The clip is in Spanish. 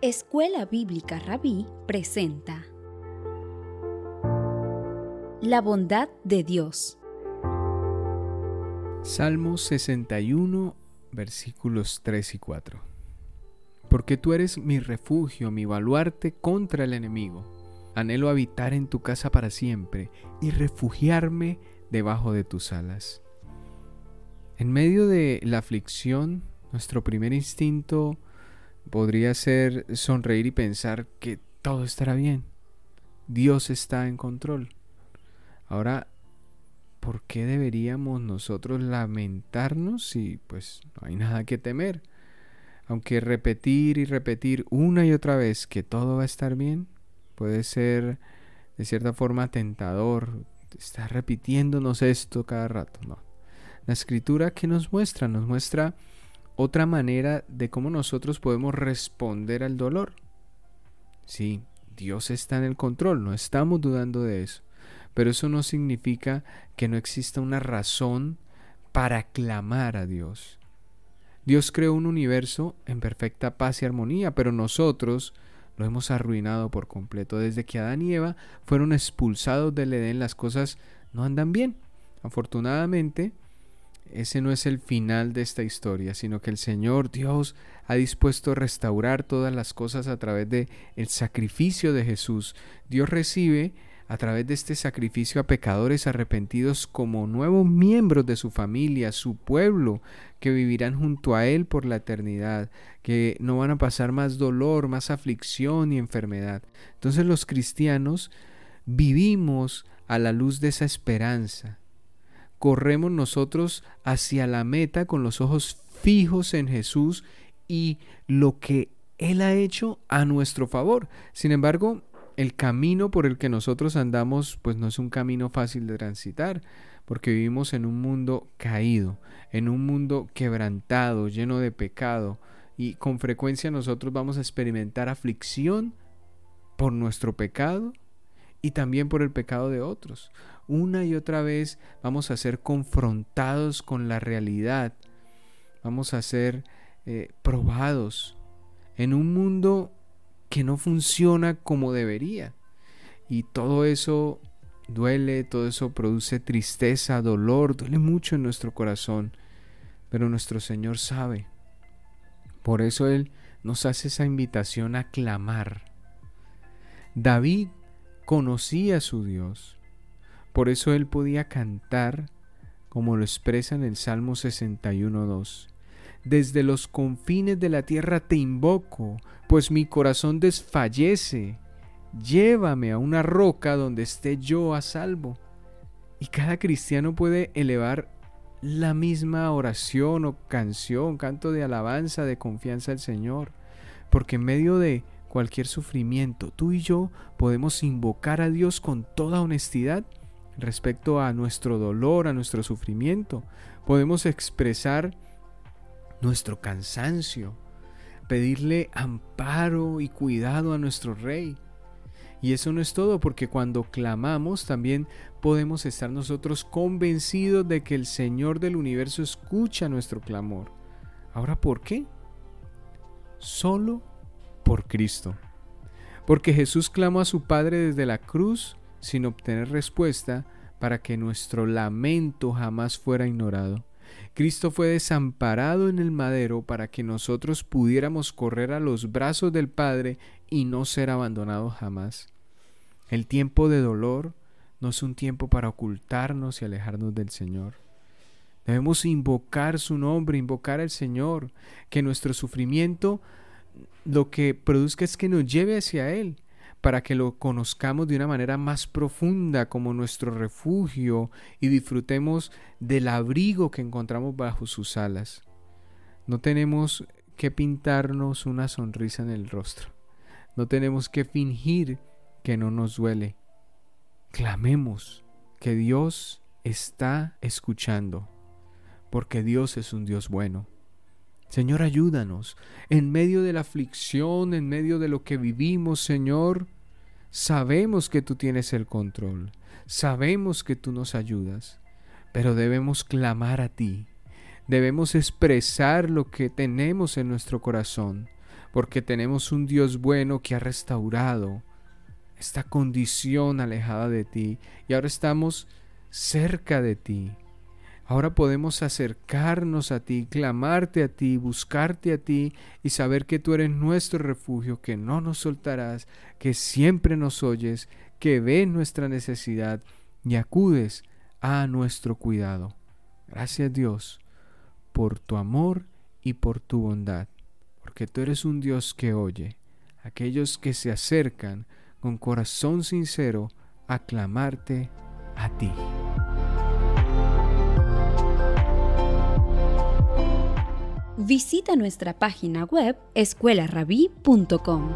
Escuela Bíblica Rabí presenta La bondad de Dios. Salmos 61, versículos 3 y 4. Porque tú eres mi refugio, mi baluarte contra el enemigo. Anhelo habitar en tu casa para siempre y refugiarme debajo de tus alas. En medio de la aflicción, nuestro primer instinto podría ser sonreír y pensar que todo estará bien. Dios está en control. Ahora, ¿por qué deberíamos nosotros lamentarnos si pues no hay nada que temer? Aunque repetir y repetir una y otra vez que todo va a estar bien puede ser de cierta forma tentador. Estar repitiéndonos esto cada rato. La escritura que nos muestra, nos muestra otra manera de cómo nosotros podemos responder al dolor. Sí, Dios está en el control, no estamos dudando de eso, pero eso no significa que no exista una razón para clamar a Dios. Dios creó un universo en perfecta paz y armonía, pero nosotros lo hemos arruinado por completo. Desde que Adán y Eva fueron expulsados del Edén, las cosas no andan bien. Afortunadamente, ese no es el final de esta historia, sino que el Señor Dios ha dispuesto a restaurar todas las cosas a través de el sacrificio de Jesús. Dios recibe a través de este sacrificio a pecadores arrepentidos como nuevos miembros de su familia, su pueblo, que vivirán junto a Él por la eternidad, que no van a pasar más dolor, más aflicción y enfermedad. Entonces los cristianos vivimos a la luz de esa esperanza corremos nosotros hacia la meta con los ojos fijos en Jesús y lo que Él ha hecho a nuestro favor. Sin embargo, el camino por el que nosotros andamos pues no es un camino fácil de transitar, porque vivimos en un mundo caído, en un mundo quebrantado, lleno de pecado, y con frecuencia nosotros vamos a experimentar aflicción por nuestro pecado y también por el pecado de otros. Una y otra vez vamos a ser confrontados con la realidad, vamos a ser eh, probados en un mundo que no funciona como debería. Y todo eso duele, todo eso produce tristeza, dolor, duele mucho en nuestro corazón. Pero nuestro Señor sabe. Por eso Él nos hace esa invitación a clamar. David conocía a su Dios. Por eso él podía cantar, como lo expresa en el Salmo 61.2. Desde los confines de la tierra te invoco, pues mi corazón desfallece. Llévame a una roca donde esté yo a salvo. Y cada cristiano puede elevar la misma oración o canción, canto de alabanza, de confianza al Señor, porque en medio de cualquier sufrimiento, tú y yo podemos invocar a Dios con toda honestidad respecto a nuestro dolor, a nuestro sufrimiento. Podemos expresar nuestro cansancio, pedirle amparo y cuidado a nuestro Rey. Y eso no es todo, porque cuando clamamos también podemos estar nosotros convencidos de que el Señor del universo escucha nuestro clamor. Ahora, ¿por qué? Solo por Cristo. Porque Jesús clamó a su Padre desde la cruz sin obtener respuesta para que nuestro lamento jamás fuera ignorado. Cristo fue desamparado en el madero para que nosotros pudiéramos correr a los brazos del Padre y no ser abandonados jamás. El tiempo de dolor no es un tiempo para ocultarnos y alejarnos del Señor. Debemos invocar su nombre, invocar al Señor, que nuestro sufrimiento lo que produzca es que nos lleve hacia Él, para que lo conozcamos de una manera más profunda como nuestro refugio y disfrutemos del abrigo que encontramos bajo sus alas. No tenemos que pintarnos una sonrisa en el rostro. No tenemos que fingir que no nos duele. Clamemos que Dios está escuchando, porque Dios es un Dios bueno. Señor, ayúdanos en medio de la aflicción, en medio de lo que vivimos, Señor. Sabemos que tú tienes el control, sabemos que tú nos ayudas, pero debemos clamar a ti, debemos expresar lo que tenemos en nuestro corazón, porque tenemos un Dios bueno que ha restaurado esta condición alejada de ti y ahora estamos cerca de ti. Ahora podemos acercarnos a ti, clamarte a ti, buscarte a ti y saber que tú eres nuestro refugio, que no nos soltarás, que siempre nos oyes, que ves nuestra necesidad y acudes a nuestro cuidado. Gracias Dios por tu amor y por tu bondad, porque tú eres un Dios que oye, aquellos que se acercan con corazón sincero a clamarte a ti. visita nuestra página web escuelarabí.com.